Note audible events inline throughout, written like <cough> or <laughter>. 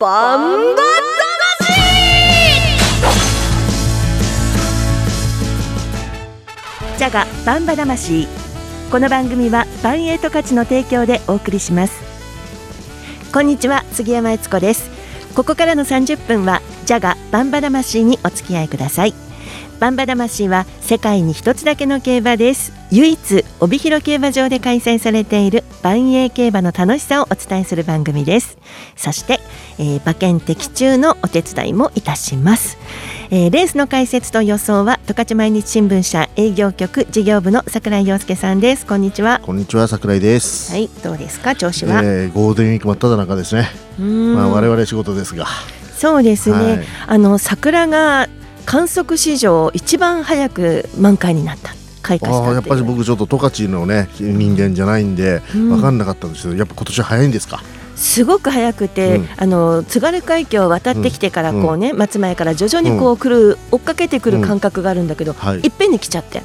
バンバジャガバンバ魂。この番組はバンエイト価値の提供でお送りします。こんにちは杉山悦子です。ここからの30分はジャガバンバ魂にお付き合いください。バンバ魂は世界に一つだけの競馬です。唯一帯広競馬場で開催されている万栄競馬の楽しさをお伝えする番組です。そして、えー馬券的中のお手伝いもいたします、えーレースの解説と予想は十勝毎日新聞社営業局事業部の桜井陽介さんです。こんにちは。こんにちは桜井です。はいどうですか？調子は、えーゴールデンウィーク真っ只中ですね。まあ我々仕事ですが、そうですね、はい。あの桜が観測史上一番早く満開になった。開花しああやっぱり僕ちょっと十勝のね人間じゃないんでうん。分かんなかったんですけど、やっぱ今年早いんですか？すごく早くて、うん。あの津軽海峡を渡ってきてからこうね、松前から徐々にこう来る、追っかけてくる感覚があるんだけど、はい。いっぺんに来ちゃって。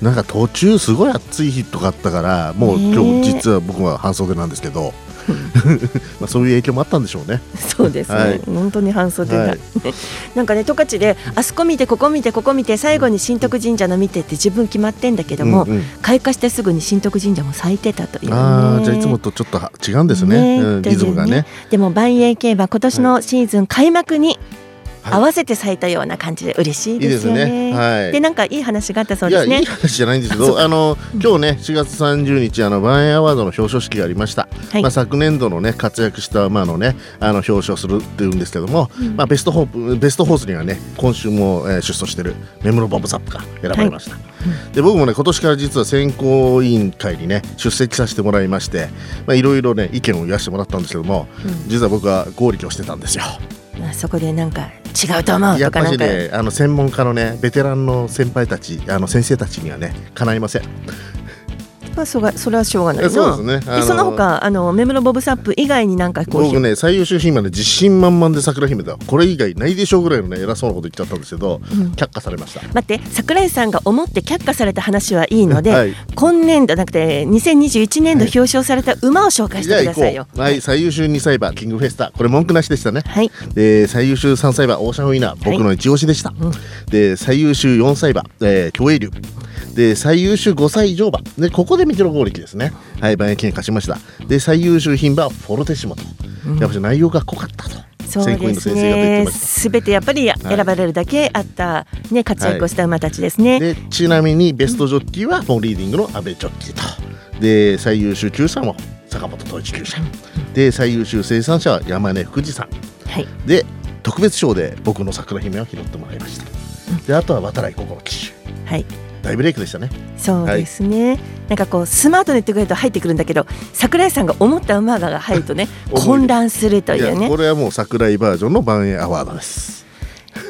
なんか途中すごい暑い日とかあったから、もう今日実は僕は半袖なんですけど、<laughs> まあそういう影響もあったんでしょうね。そうですね、はい。本当に半袖が、はい。<laughs> なんかね十勝であそこ見てここ見てここ見て最後に新徳神社の見てって自分決まってんだけども、うんうん。開花してすぐに新徳神社も咲いてたというね。ああじゃあいつもとちょっとは違うんですね。うんリズムがね。でも万栄競馬今年のシーズン開幕にはい合わせて咲いたような感じで嬉しいいいですすでよね。ね。はい。でなんかいい話があったそうですね。いい。話じゃないんですけど <laughs> あの今日ね4月30日あのバンエアワードの表彰式がありました、はい。まあ、昨年度のね活躍した馬のねあの表彰するっていうんですけども、まあ、ベストホープベストホースにはね今週も、えー出走してるメムロボブサップが選ばれました、で僕もね今年から実は選考委員会にね出席させてもらいましてまあいろいろね意見を言わせてもらったんですけども、実は僕は合力をしてたんですよ。まあそこでなんか違うと思うやっぱりねあの専門家のねベテランの先輩たちあの先生たちにはねかないませんまあそがそれはしょうがないな。そうですね。あのその他あのメムロボブサップ以外になんかこう僕ね最優秀品まで自信満々で桜姫だ。これ以外ないでしょうぐらいのね偉そうなこと言っちゃったんですけど、却下されました。待って桜井さんが思って却下された話はいいので、はい。今年度なくて2021年度表彰された馬を紹介してくださいよ。こう。はい最優秀2歳馬キングフェスタ。これ文句なしでしたね。はい、で最優秀3歳馬オーシャンウィナー。僕の一押しでした、で最優秀4歳馬、えー、競泳竜で最優秀5歳以上馬。でここでミテロ合力ですね。はい馬券勝ちました。で最優秀牝馬フォルテシモと、やっぱり内容が濃かったと。そうですの先生が言ってね。すべてやっぱり選ばれるだけあったね活躍をした馬たちですね。でちなみにベストジョッキーはフォンリーディングの阿部ジョッキーと。で最優秀厩舎も坂本統一厩舎で最優秀生産者は山根富士さん。はい。で特別賞で僕の桜姫を拾ってもらいました。であとは渡来心騎手。はい。大ブレイクでしたね。そうですね、なんかこうスマートに言ってくれると入ってくるんだけど桜井さんが思った馬が入るとね <laughs> 混乱するというね。これはもう桜井バージョンの万円アワードです。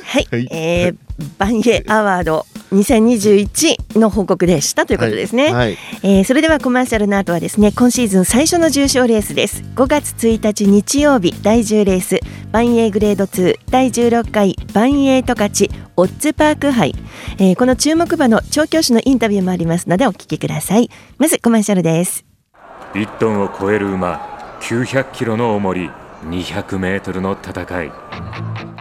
はい、はい。えー、バンエアワード2021の報告でしたということですね、はい。はい。えーそれではコマーシャルの後はですね今シーズン最初の重賞レースです。5月1日日曜日第10レースバンエーグレード2第16回バンエート勝ちオッズパーク杯、えーこの注目馬の調教師のインタビューもありますのでお聞きください。まずコマーシャルです。1トンを超える馬900キロの重り200メートルの戦い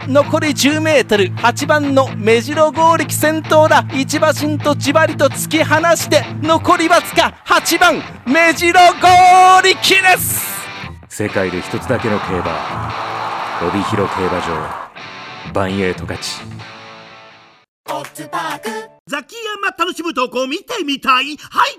残り 10m8 番の目白剛力先頭だ。一馬身とじわりと突き放して残りわずか8番目白剛力です。世界で一つだけの競馬。帯広競馬場。バンエイト勝。ちザキヤマ楽しむ投稿見てみたい？はい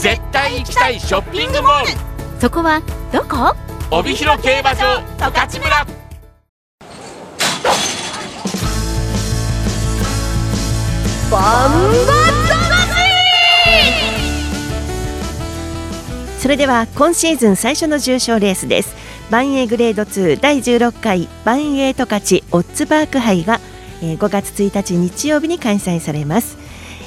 絶対行きたいショッピングモール。そこはどこ？帯広競馬場十勝村。バンバそれでは今シーズン最初の重賞レースです。万栄グレード2第16回万栄十勝オッズパーク杯が、えー、5月1日日曜日に開催されます、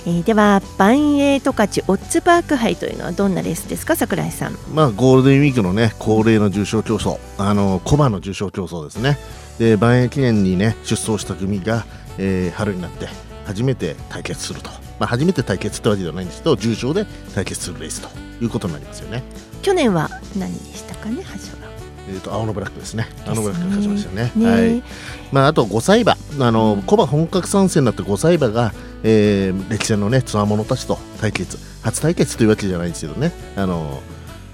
えー、では万栄十勝オッズパーク杯というのはどんなレースですか桜井さん。まあゴールデンウィークのね恒例の重賞競争。あのコバの重賞競争ですね。で万栄記念にね出走した組が、えー、春になって初めて対決すると、まあ、初めて対決ってわけではないんですけど重賞で対決するレースということになりますよね。去年は何でしたかね覇者は。えーと、青のブラックですね。青のブラックが勝ちましたよね。ねはい。まああと5歳馬。あのコバ本格参戦になって5歳馬が、えー、歴戦のねつわものたちと対決初対決というわけじゃないんですけどねあの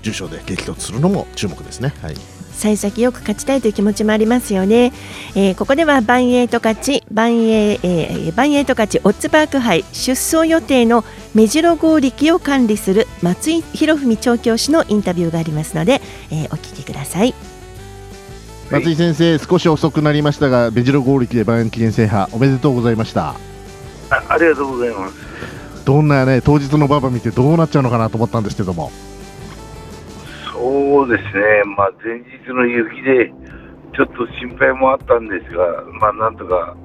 重賞で激突するのも注目ですね。はい。幸先よく勝ちたいという気持ちもありますよね、えー、ここでは万栄十勝万栄、えー、万栄十勝オッズパーク杯出走予定の目白合力を管理する松井博文調教師のインタビューがありますので、えー、お聞きください松井先生少し遅くなりましたが目白合力で万円記念制覇おめでとうございましたあ <laughs> ありがとうございますどんなね当日の馬場見てどうなっちゃうのかなと思ったんですけどもそうですね、まあ、前日の雪でちょっと心配もあったんですが、まあ、なんとか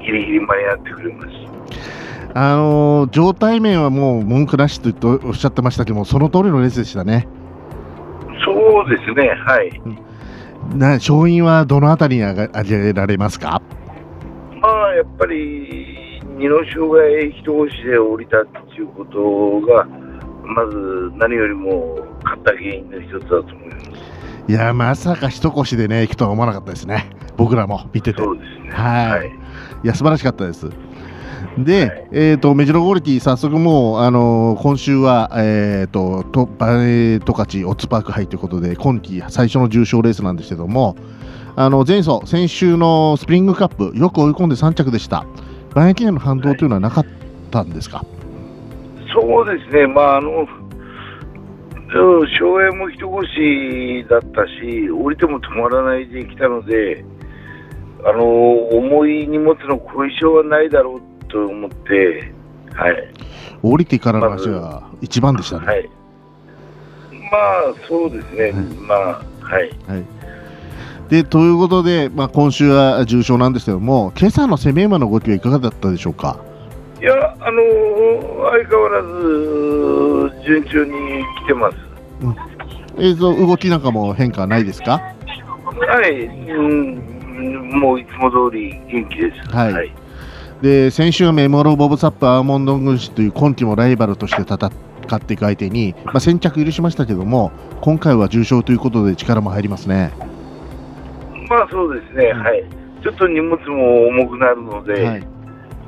ギリギリ間に合ってくれました。あのー、状態面はもう文句なしとおっしゃってましたけども、その通りのレースでしたね。そうですね、はい。な勝因はどのあたりに挙げられますか？まあ、やっぱり、二の障害一押しで降りたっていうことが、まず何よりも勝った原因の一つだと思います。いや、まさか一腰でね、行くとは思わなかったですね。僕らも見てて。そうですね。はい。はい、いや、素晴らしかったです。で、はい、えっ、ー、と、メジロゴリティ、早速もう、あのー、今週は、えっ、ー、と、と、バレートカチオッツパーク杯ということで、今季最初の重賞レースなんですけども、あの、前走、先週のスプリングカップ、よく追い込んで3着でした。バン記念の反動というのはなかったんですか、はい、そうですね、まあ、あの、荘園も一腰だったし、降りても止まらないで来たので、あの重い荷物の後遺症はないだろうと思って、はい、降りてからの足は一番でしたね。ま、はい、まあ、そうですね、はい、まあ、はい。はいでということで、まあ、今週は重賞なんですけども、今朝の攻め馬の動きはいかがだったでしょうか？いや、あのー、相変わらず順調に来てます。うん、映像、動きなんかも変化ないですか？はい、うん、もういつも通り元気です。はい。はい、で、先週はメモロボブサップアーモンド軍師という今季もライバルとして戦っていく相手に、まあ、先着許しましたけども、今回は重賞ということで力も入りますね。まあそうですね、うん、はい。ちょっと荷物も重くなるので、はい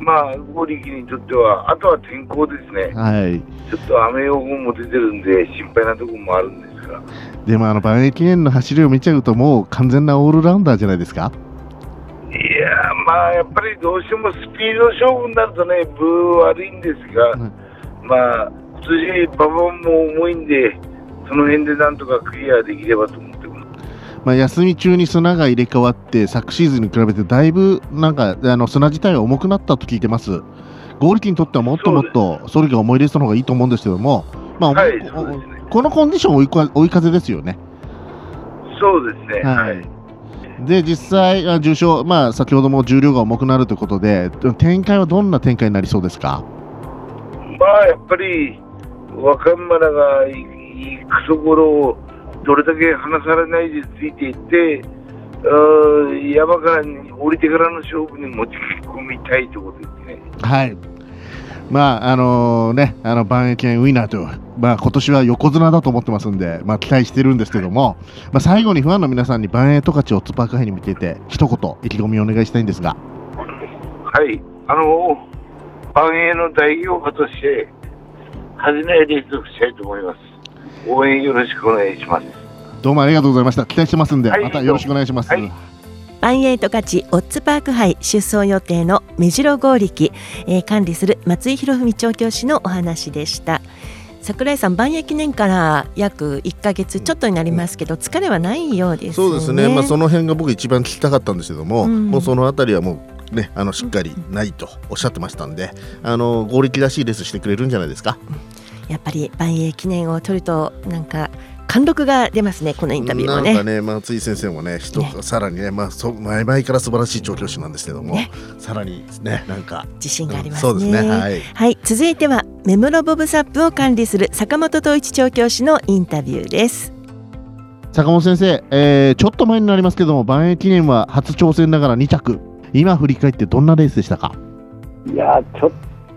まあ、合力にとっては、あとは天候ですね、はい、ちょっと雨予報も出てるんで、心配なところもあるんですが。でも、あの万栄記念の走りを見ちゃうと、もう完全なオールラウンダーじゃないですか？いやまあ、やっぱりどうしてもスピード勝負になるとね、ブー悪いんですが、うん、まあ、今年、馬場も重いんで、その辺でなんとかクリアできればと思まあ、休み中に砂が入れ替わって昨シーズンに比べてだいぶなんかあの砂自体は重くなったと聞いてます。合力にとってはもっともっとそれが重いレースの方がいいと思うんですけども、まあ、はい、ね、このコンディション追い追い風ですよね。そうですね。はい。はい、で実際重賞まあ先ほども重量が重くなるということで展開はどんな展開になりそうですか？まあやっぱり若馬らがいくそごろをどれだけ離されないでついていって、山から降りてからの勝負に持ち込みたいということですね。はい。まああのー、ね、あの万栄県ウィナーと、まあ今年は横綱だと思ってますんで、まあ期待してるんですけども、まあ最後にファンの皆さんに万栄十勝オッズパーク杯に向けて一言意気込みをお願いしたいんですが。はい、あの万栄の代表家として恥じないレースをしたいと思います。応援よろしくお願いします。どうもありがとうございました。期待してますんで、はい、またよろしくお願いします。はい。バンエイト勝ちオッズパーク杯出走予定の目白合力、えー、管理する松井博文調教師のお話でした。桜井さん万栄記念から約1か月ちょっとになりますけど疲れはないようです、ね、そうですね。まあその辺が僕一番聞きたかったんですけども、うん、もうそのあたりはもうねあのしっかりないとおっしゃってましたんであの合力らしいレースしてくれるんじゃないですかやっぱり万栄記念を取るとなんか貫禄が出ますねこのインタビューもね。なんかね松井先生もね人さらにねまあそ前々から素晴らしい調教師なんですけども、さらにねなんか自信がありますね、そうですねはい。はい、続いては目室ボブサップを管理する坂本統一調教師のインタビューです。坂本先生、えーちょっと前になりますけども万栄記念は初挑戦ながら2着。今振り返ってどんなレースでしたか？いやちょっ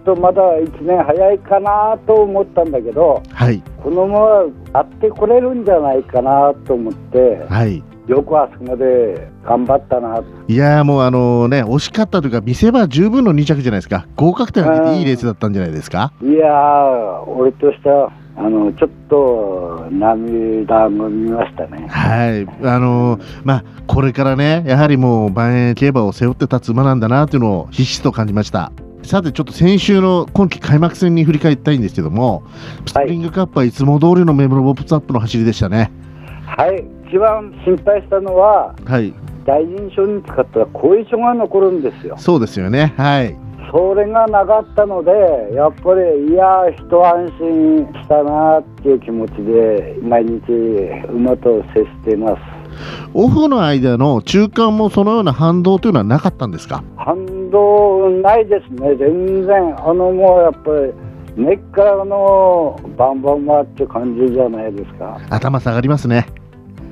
とまだ1年早いかなと思ったんだけど、はい。このままやってこれるんじゃないかなと思って、はい。よくあそこまで頑張ったな、いやーもうあのね惜しかったというか見せ場十分の2着じゃないですか。合格点を上げていいレースだったんじゃないですか？いやー、俺としてはあのちょっと涙ぐみましたね。はい。あのーまあこれからねやはりもう万円競馬を背負って立つ馬なんだなというのをひしひしと感じましたさてちょっと先週の今季開幕戦に振り返りたいんですけどもスプリングカップはいつも通りのメモロボップツアップの走りでしたね。はい、一番心配したのは、はい。大臣賞に使ったら後遺症が残るんですよ。そうですよね。はい。それがなかったので、やっぱり、いや、一安心したなっていう気持ちで、毎日、馬と接しています。オフの間の中間もそのような反動というのはなかったんですか？反動ないですね、全然、あのもうやっぱり、根っからのバンバンバって感じじゃないですか。頭下がりますね。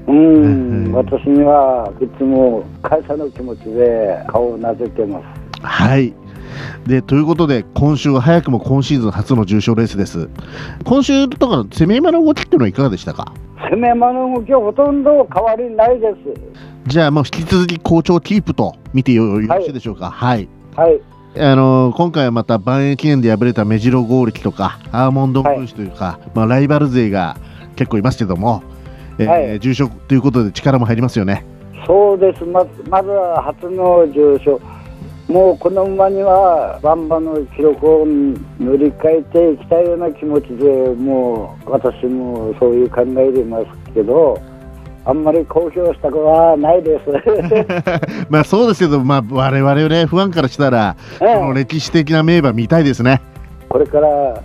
うん、私にはいつも感謝の気持ちで顔をなでてます。はい。でということで今週は早くも今シーズン初の重賞レースです。今週とかの攻め馬の動きっていうのはいかがでしたか？攻め馬の動きはほとんど変わりないです。じゃあもう引き続き好調キープと見てよよろしいでしょうか？はい、はい、あのー今回はまた万栄記念で敗れた目白剛力とかアーモンド分子というか、まあ、ライバル勢が結構いますけども、えーはい。重賞ということで力も入りますよね。そうです、ままずは初の重賞、もうこの馬にはバンバンの記録を塗り替えていきたいような気持ちで、もう私もそういう考えでいますけど、あんまり公表したくはないです。<laughs> まあそうですけど、まあ、我々ねファンからしたら、この歴史的な名馬見たいですねこれから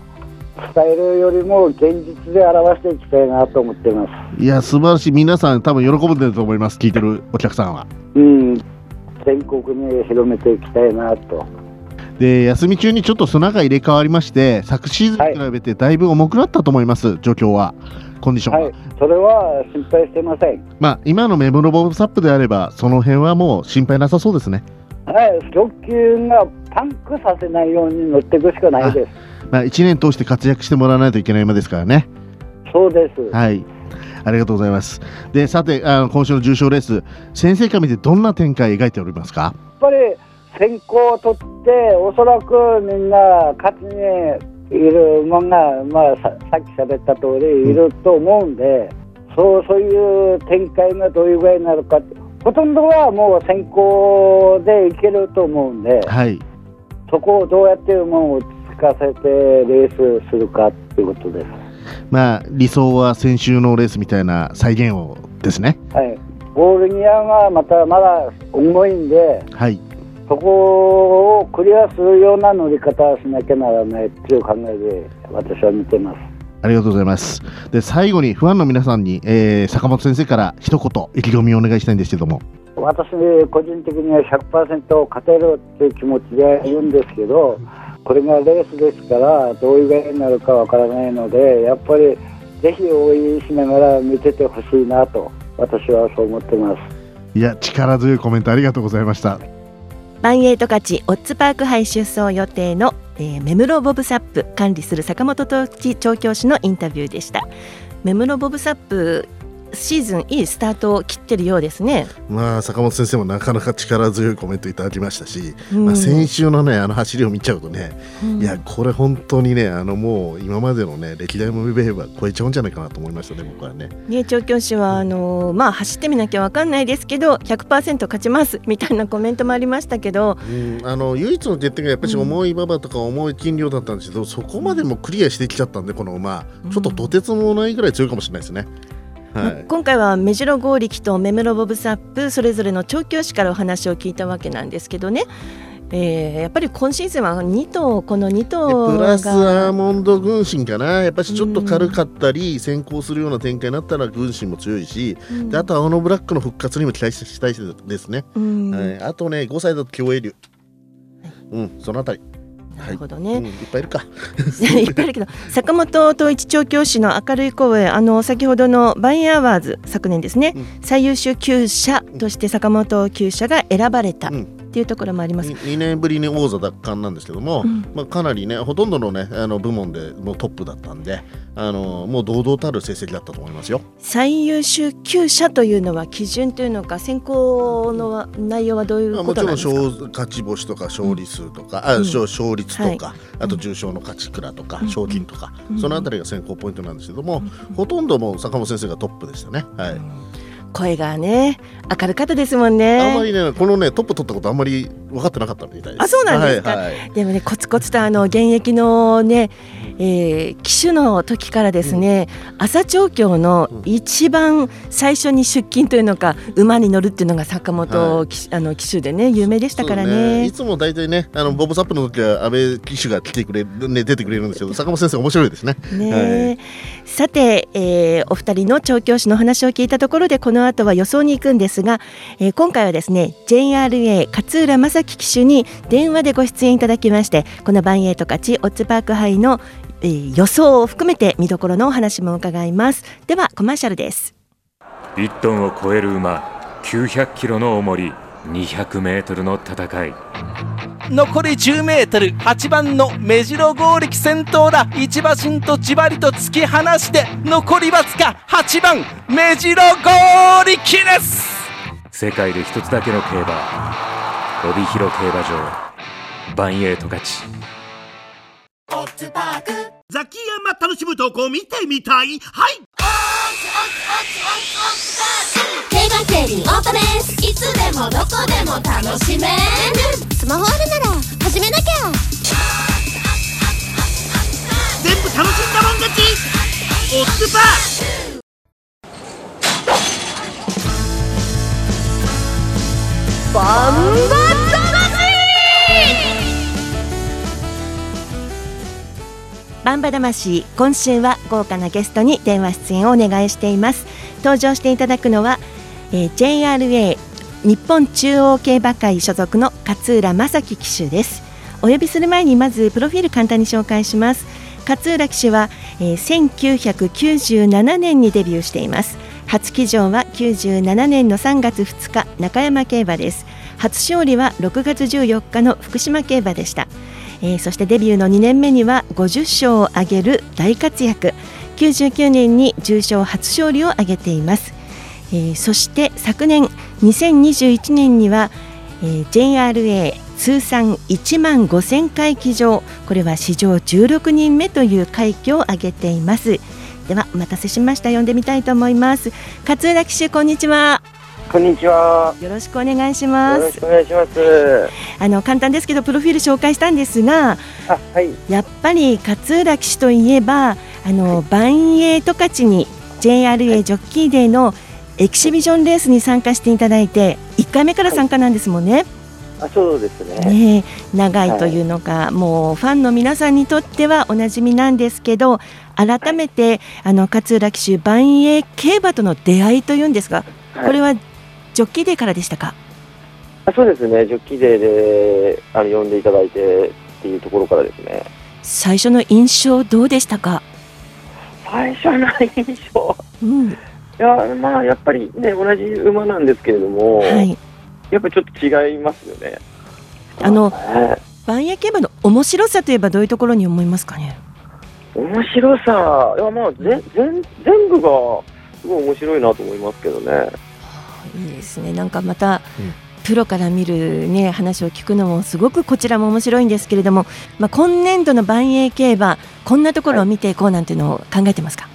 伝えるよりも現実で表していきたいなと思っています。いや素晴らしい皆さん多分喜んでると思います聞いてるお客さんはうん、全国に広めていきたいなと。で休み中にちょっと砂が入れ替わりまして昨シーズンに比べてだいぶ重くなったと思います、状況はコンディションは、はい、それは心配してません。まあ今のメモロボブサップであればその辺はもう心配なさそうですね。はい、直球がパンクさせないように乗っていくしかないです。まあ1年通して活躍してもらわないといけない馬ですからね。そうです。はい。ありがとうございます。でさてあの今週の重賞レース先生から見てどんな展開描いておりますか？やっぱり先行を取って、おそらくみんな勝ちにいる馬が、まあ、ささっき喋った通りいると思うんで、そうそういう展開がどういう具合になるかほとんどはもう先行でいけると思うんで、はい。そこをどうやって馬をつかせてレースするかっていうことです。まあ理想は先週のレースみたいな再現をですね。はい、ボールニアがまたまだ重いんで、はいそこをクリアするような乗り方をしなきゃならないっていう考えで私は見てます。ありがとうございますで最後にファンの皆さんに、えー坂本先生から一言意気込みをお願いしたいんですけども私個人的には100%勝てるっていう気持ちでいるんですけどこれがレースですからどういう具合になるかわからないのでやっぱりぜひ応援しながら見ててほしいなと私はそう思ってます。いや力強いコメントありがとうございましたバンエイト勝オッズパーク杯出走予定の、えー、目室ボブサップ管理する坂本東一調教師のインタビューでした。目室ボブサップシーズンいいスタートを切ってるようですね。まあ坂本先生もなかなか力強いコメントいただきましたし、うん。まあ、先週のねあの走りを見ちゃうとね、うん。いやこれ本当にねあのもう今までのね歴代のベヘは超えちゃうんじゃないかなと思いましたね僕はね。ね調教師はあのーまあ走ってみなきゃわかんないですけど100%勝ちますみたいなコメントもありましたけど。うん、あの唯一の欠点がやっぱり重い馬場とか重い斤量だったんですけど、そこまでもクリアしてきちゃったんでこの馬。ちょっととてつもないぐらい強いかもしれないですね。はい。今回は目白剛力と目室ボブサップそれぞれの調教師からお話を聞いたわけなんですけどね。えー、やっぱり今シーズンは2頭この2頭プラスアがーモンド軍神かな。やっぱりちょっと軽かったり先行するような展開になったら軍神も強いし、うん。であとは青のブラックの復活にも期待ししたいですね、うん。はい、あとね5歳だと競泳竜、うんそのあたりなるほどね、うんいっぱいいるか。<laughs> いっぱいいるけど坂本統一調教師の明るい声あの先ほどのバインアワーズ昨年ですね、最優秀厩舎として坂本厩舎が選ばれたっていうところもあります、2年ぶりに王座奪還なんですけども、うん。まあ、かなりねほとんどのねあの部門でもうトップだったんであのもう堂々たる成績だったと思いますよ。最優秀厩舎というのは基準というのか選考の内容はどういうまあもちろんことなんですか、勝勝ち星とか勝利数とか、あうん。勝勝率とか、はい。あと重賞の勝ち倉とか、うん。賞金とか、うん。そのあたりが選考ポイントなんですけども、ほとんどもう坂本先生がトップでしたね。はい声がね明るかったですもんね。あんまりねこのねトップ取ったことあんまり分かってなかったみたいです。あそうなんですか、はいはい。でもねコツコツとあの現役のね、えー、騎手の時からですね、朝調教の一番最初に出勤というのか馬に乗るっていうのが坂本騎,、あの騎手でね有名でしたからそうね。いつも大体ねあのボブサップの時は安倍騎手が来てくれる、ね、出てくれるんですけど坂本先生面白いですね。ねさて、えーお二人の調教師の話を聞いたところでこのの後は予想に行くんですが、えー今回はですね JRA 勝浦正樹騎手に電話でご出演いただきましてこのバンエイト勝ちオッズパーク杯の、えー予想を含めて見どころのお話も伺います。ではコマーシャルです。1トンを超える馬900キロの重り200メートルの戦い。残り 10m8 番の目白剛力先頭だ。一馬身とじわりと突き放して残りわずか8番目白剛力です。世界で一つだけの競馬。帯広競馬場。バンエイト勝ちザキヤマ楽しむ投稿見てみたい。はい。競馬競輪オートレースいつでもどこでも楽しめる。スマホあるなら始めなきゃ。全部楽しんだもん勝ち。オッズパーバンババンバ魂今週は豪華なゲストに電話出演をお願いしています。登場していただくのは、えー JRA 日本中央競馬会所属の勝浦正樹騎手です。お呼びする前にまずプロフィール簡単に紹介します。勝浦騎手は、えー1997年にデビューしています。初騎乗は97年の3月2日中山競馬です。初勝利は6月14日の福島競馬でした。えーそしてデビューの2年目には50勝を挙げる大活躍。99年に重賞初勝利を挙げています、えーそして昨年2021年には、えー JRA 通算1万5000回騎乗。これは史上16人目という快挙を挙げています。ではお待たせしました。呼んでみたいと思います。勝浦騎手こんにちは。こんにちは。よろしくお願いします。よろしくお願いします。あの簡単ですけどプロフィール紹介したんですが、はい、やっぱり勝浦騎手といえばあのバンエイト勝ちに JRA ジョッキーデーのエキシビジョンレースに参加していただいて1回目から参加なんですもんね。あ、そうですね。ねえ。長いというのが、もうファンの皆さんにとってはおなじみなんですけど改めて、あの勝浦騎手万栄競馬との出会いというんですが、はい。これはジョッキーデーからでしたか？あ、そうですね。ジョッキーデーで、あの、呼んでいただいてっていうところからですね。最初の印象どうでしたか、最初の印象？うんいや、まあ、やっぱりね、同じ馬なんですけれども、はい、やっぱりちょっと違いますよね。あのはい万栄競馬の面白さといえばどういうところに思いますかね？面白さ、いや、まあ、全部が、すごい面白いなと思いますけどね。いいですね。なんかまた、プロから見る、ね、話を聞くのもすごくこちらも面白いんですけれども、まあ、今年度の万栄競馬こんなところを見ていこうなんていうのを考えてますか、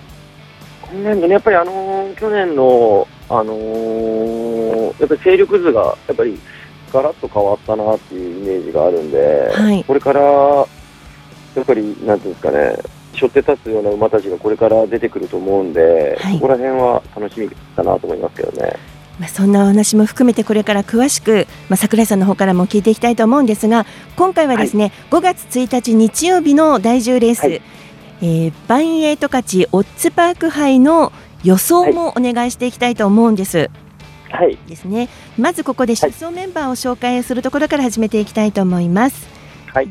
今年度ね、やっぱりあのー去年の、あのーやっぱり勢力図が、やっぱりガラッと変わったなっていうイメージがあるんで、はい。これから、やっぱり、なんていうんですかね、背負って立つような馬たちがこれから出てくると思うんで、そこら辺は楽しみだなと思いますけどね。まあ、そんなお話も含めてこれから詳しく、まあ、桜井さんの方からも聞いていきたいと思うんですが今回はですね、5月1日日曜日の第10レース、えーバンエイト勝ちオッズパーク杯の予想もお願いしていきたいと思うんです。はい。ですね。まずここで出走メンバーを紹介するところから始めていきたいと思います。はい。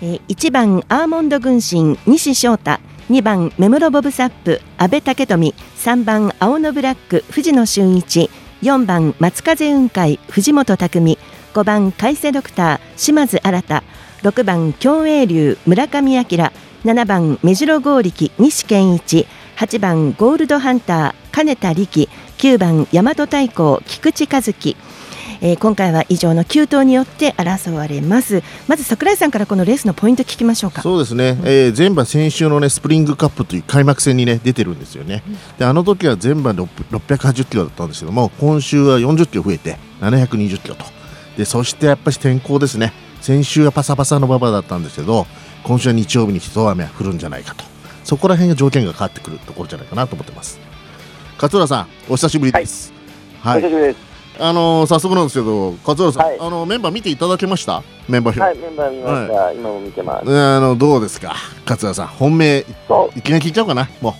えー、1番アーモンド軍神西翔太2番目室ボブサップ阿部武富3番青のブラック藤野俊一4番松風雲海藤本匠。5番海瀬ドクター島津新6番京栄流村上明。7番目白剛力西健一。8番ゴールドハンター金田力。9番大和太鼓菊池和樹。えー今回は以上の9頭によって争われます。まず桜井さんからこのレースのポイント聞きましょうか。そうですね、えー前馬先週のねスプリングカップという開幕戦にね出てるんですよね、であの時は全馬6 680キロだったんですけども今週は40キロ増えて720キロと。でそしてやっぱり天候ですね。先週はパサパサの馬場だったんですけど今週は日曜日に一雨が降るんじゃないかと。そこら辺が条件が変わってくるところじゃないかなと思ってます。勝浦さんお久しぶりです。はい、お久しぶりです。あのー早速なんですけど勝浦さん、あのメンバー見ていただけました？メンバー表、はい、メンバー見ました。今も見てます。ねあのどうですか？勝浦さん本命いきなり聞いちゃおうかな？も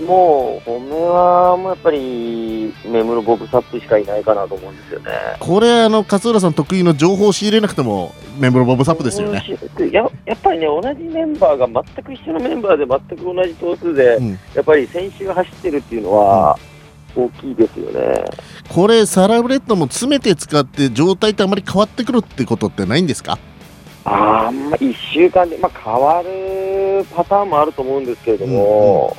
もう、本命は、もうやっぱり、目室ボブサップしかいないかなと思うんですよね。うこれあの勝浦さん得意の情報を仕入れなくてもメンバーボブサップですよね。ややっぱりね、同じメンバーが全く一緒のメンバーで全く同じ頭数で、やっぱり先週走ってるっていうのは、大きいですよね。これサラブレッドも詰めて使って状態ってあまり変わってくるってことってないんですか？あんま1週間で、まあ、変わるパターンもあると思うんですけれども、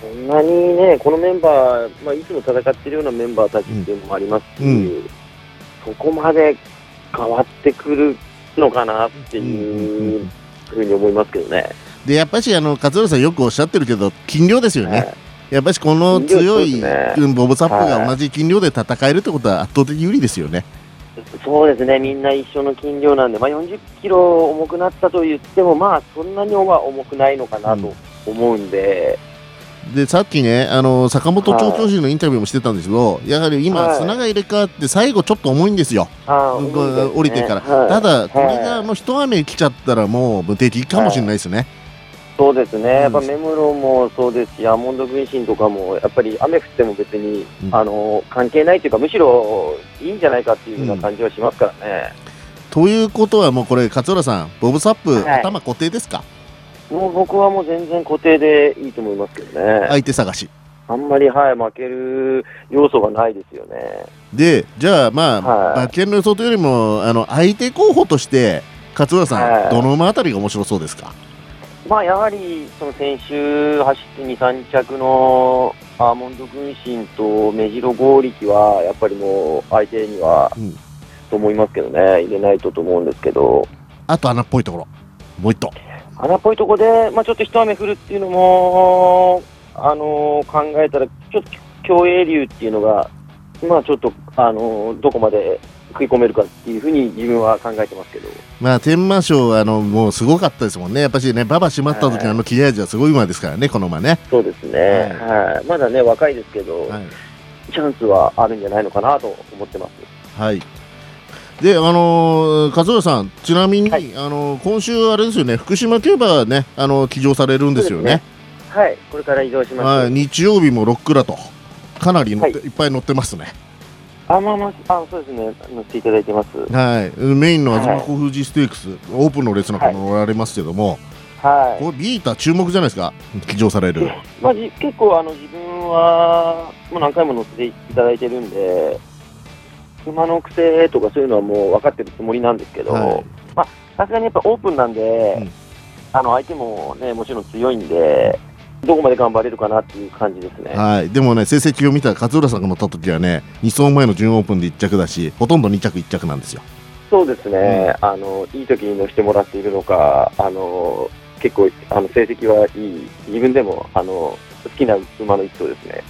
そんなにね、このメンバー、まあ、いつも戦ってるようなメンバーたちっていうのもありますし、そこまで変わってくるのかなっていうふうに思いますけどね。でやっぱしあの勝浦さんよくおっしゃってるけど斤量ですよね、やっぱしこの強い、ね。うんボブサップが同じ斤量で戦えるってことは圧倒的有利ですよね、そうですね、みんな一緒の斤量なんで、まあ、40キロ重くなったと言っても、まあ、そんなには重くないのかなと思うんで、でさっきねあの坂本調教師のインタビューもしてたんですけど、やはり今、はい。砂が入れ替わって最後ちょっと重いんですよ、あーうん重い降りてから、はい。ただこれはがもう一雨来ちゃったらもう無敵かもしれないですね、そうですね、やっぱ目室もそうですし、アーモンド軍神とかも、やっぱり雨降っても別に、あの関係ないというか、むしろいいんじゃないかっていうような感じはしますからね。ということはもうこれ勝浦さんボブサップ、はい。頭固定ですか？もう僕はもう全然固定でいいと思いますけどね。相手探し。あんまり、はい、負ける要素がないですよね。でじゃあまあ、馬券の予想というよりもあの相手候補として勝浦さん、はい。どの馬あたりが面白そうですか？まあ、やはり、その先週走って2、3着のアーモンド軍神と目白剛力は、やっぱりもう相手には、と思いますけどね、入れないとと思うんですけど、あと穴っぽいところ。もう一頭穴っぽいところで、まあ、ちょっと一雨降るっていうのも、あの考えたら、ちょっと競泳流っていうのが、まあ、ちょっと、あのどこまで食い込めるかっていうふうに自分は考えてますけど。まあ天満賞あのもうすごかったですもんね。やっぱしね馬場閉まった時のあの切れ味はすごい馬ですからねこの馬ね。そうですね、はい。まだね、若いですけど、チャンスはあるんじゃないのかなと思ってます。はい。であのー、勝浦さんちなみに、あのー今週あれですよね福島競馬ねあの騎乗されるんですよね。はい、これから移動します。はい。日曜日もロックラと。かなり乗って、い、っぱい乗ってますねあ、まあまあ、あ、そうですね、乗っていただいてます。はい。メインのはい。東小富士ステークス、オープンの列なんか乗られますけども、はい。これビーター注目じゃないですか？騎乗される。まあ、じ結構あの自分はもう何回も乗せていただいてるんで、馬の癖とかそういうのはもう分かってるつもりなんですけど、はい。まあさすがにやっぱオープンなんで、あの相手もね、もちろん強いんで、どこまで頑張れるかなっていう感じですね。はい、でもね成績を見たら勝浦さんが乗った時はね2走前の準オープンで1着だしほとんど2着1着なんですよ。そうですね、あのいい時に乗せてもらっているのか、あの結構あの成績はいい、自分でもあの好きな馬の一頭ですね。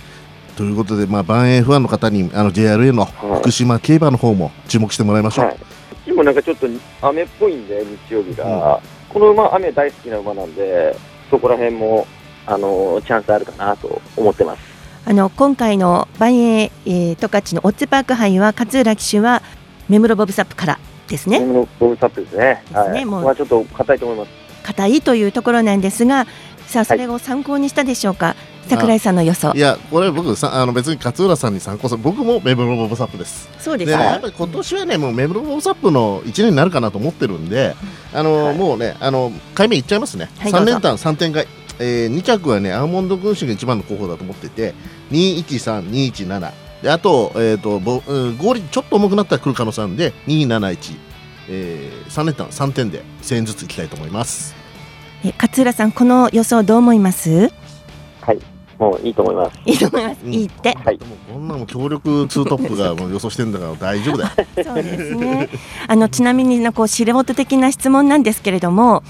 ということで、まあ、バン F1 の方にあの JRA の福島競馬の方も注目してもらいましょう、はい、こっちもなんかちょっと雨っぽいんで、日曜日が、この馬、雨大好きな馬なんで、そこら辺もあのチャンスあるかなと思ってます。あの今回の万栄、えー、十勝のオッズパーク杯は勝浦騎手は目室ボブサップからですね。目室ボブサップですね。ですねはい。もうまあちょっと硬いと思います。硬いというところなんですが、さあそれを参考にしたでしょうか、桜井さんの予想。いやこれ僕さあの別に勝浦さんに参考する僕もメブロボブサップです。そうですか？ねやっぱり今年はねもうメブロボブサップの一年になるかなと思ってるんで、あの、もうねあの回目いっちゃいますね。はい三、連単三点買い。えー、2着はねアーモンド軍師が一番の候補だと思ってて213、217であと,、えーとぼうん、合理ちょっと重くなったら来る可能性あるんで271、えー、3連単3点で1000円ずついきたいと思います。え勝浦さんこの予想どう思います？はい。もういいと思います。いいと思います。いいって。はい。こんなもん強力ツートップが <laughs> もう予想してんだから大丈夫だよ。そうですね。あのちなみにこう素人的な質問なんですけれども、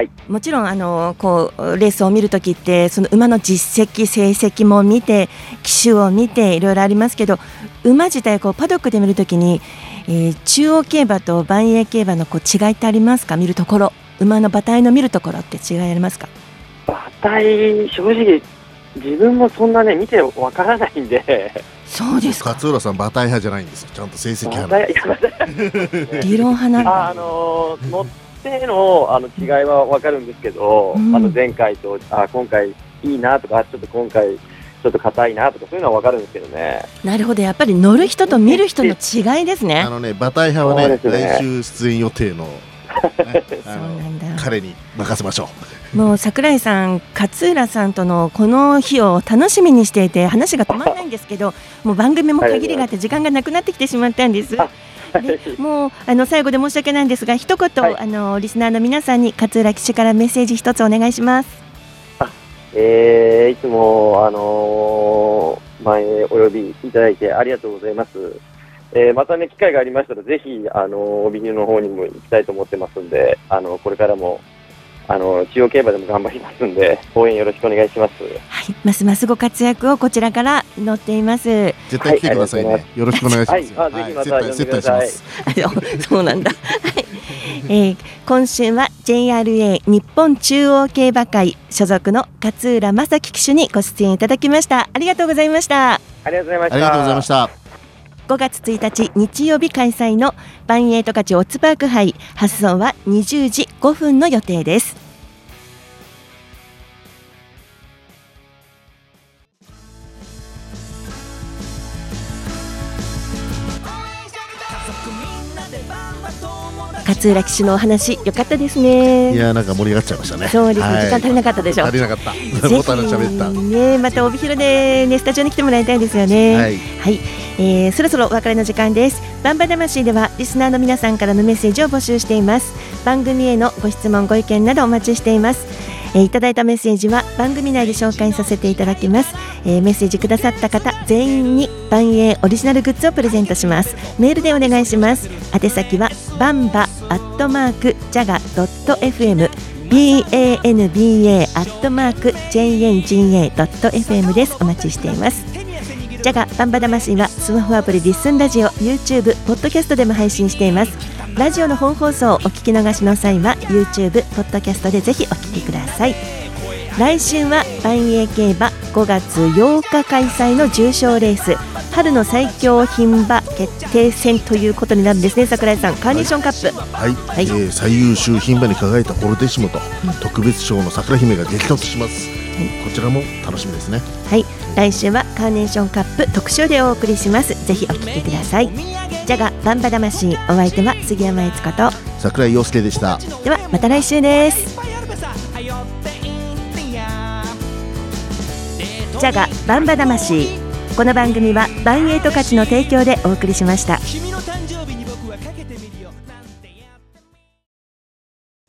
はい、もちろんあのこうレースを見るときってその馬の実績成績も見て騎手を見ていろいろありますけど、馬自体こうパドックで見るときに、えー中央競馬と万栄競馬のこう違いってありますか？見るところ、馬の馬体の見るところって違いありますか？馬体、正直、自分もそんなね、見てわからないんで、そうです勝浦さん馬体派じゃないんですよ。ちゃんと成績馬派理論派なんだ。ああのー乗ってのあの違いはわかるんですけど、うんあの前回とあ今回いいなとか、ちょっと今回ちょっと硬いなとかそういうのはわかるんですけどね。なるほど、やっぱり乗る人と見る人の違いですねあ。のね馬体派はねね来週出演予定の、ね、<laughs> 彼に任せましょう。もう桜井さん、勝浦さんとのこの日を楽しみにしていて話が止まらないんですけどもう番組も限りがあって時間がなくなってきてしまったんです。でもうあの最後で申し訳ないんですが一言、あのリスナーの皆さんに勝浦騎手からメッセージ一つお願いします。えーいつも、あのー前お呼びいただいてありがとうございます。えーまたね、機会がありましたら、ぜひ、あのー帯広の方にも行きたいと思ってますんで、あのこれからも、あの中央競馬でも頑張りますんで、応援よろしくお願いします。ますますご活躍をこちらから乗っています。絶対来てくださいね。はいよろしくお願いします。はいあぜひまた呼んで接待ください接待します。そうなんだ。はいえー今週は JRA 日本中央競馬会所属の勝浦正樹騎手にご出演いただきました。ありがとうございました。ありがとうございました。ありがとうございました。5月1日日曜日開催の万栄十勝オッツパーク杯発送は20時5分の予定です。勝浦騎手のお話良かったですね。いやなんか盛り上がっちゃいましたね。そうですね、はい時間足りなかったでしょ。足りなかった。ぜボタン喋った。ひね、また帯広でねスタジオに来てもらいたいですよね。はいえーそろそろお別れの時間です。バンバ魂ではリスナーの皆さんからのメッセージを募集しています。番組へのご質問ご意見などお待ちしています。えーいただいたメッセージは番組内で紹介させていただきます、えーメッセージくださった方全員に万栄オリジナルグッズをプレゼントしますメールでお願いします宛先はバンバアットマークジャガドット FM banba アットマーク jnga ドット FM です。お待ちしています。ジャガバンバ魂はスマホアプリリッスンラジオ YouTube ポッドキャストでも配信しています。ラジオの本放送をお聞き逃しの際は YouTube ポッドキャストでぜひお聞きください。来週は万栄競馬5月8日開催の重賞レース。春の最強牝馬決定戦ということになるんですね桜井さん。カーネーションカップ。はい、えー最優秀牝馬に輝いたフォルテッシモと、特別賞の桜姫が激突します、こちらも楽しみですね。はい。来週はカーネーションカップ特集でお送りします。ぜひお聞きください。ジャガバンバ魂お相手は杉山悦子と。桜井陽介でした。ではまた来週です。ジャガバンバ魂この番組はバンエイト価値の提供でお送りしました。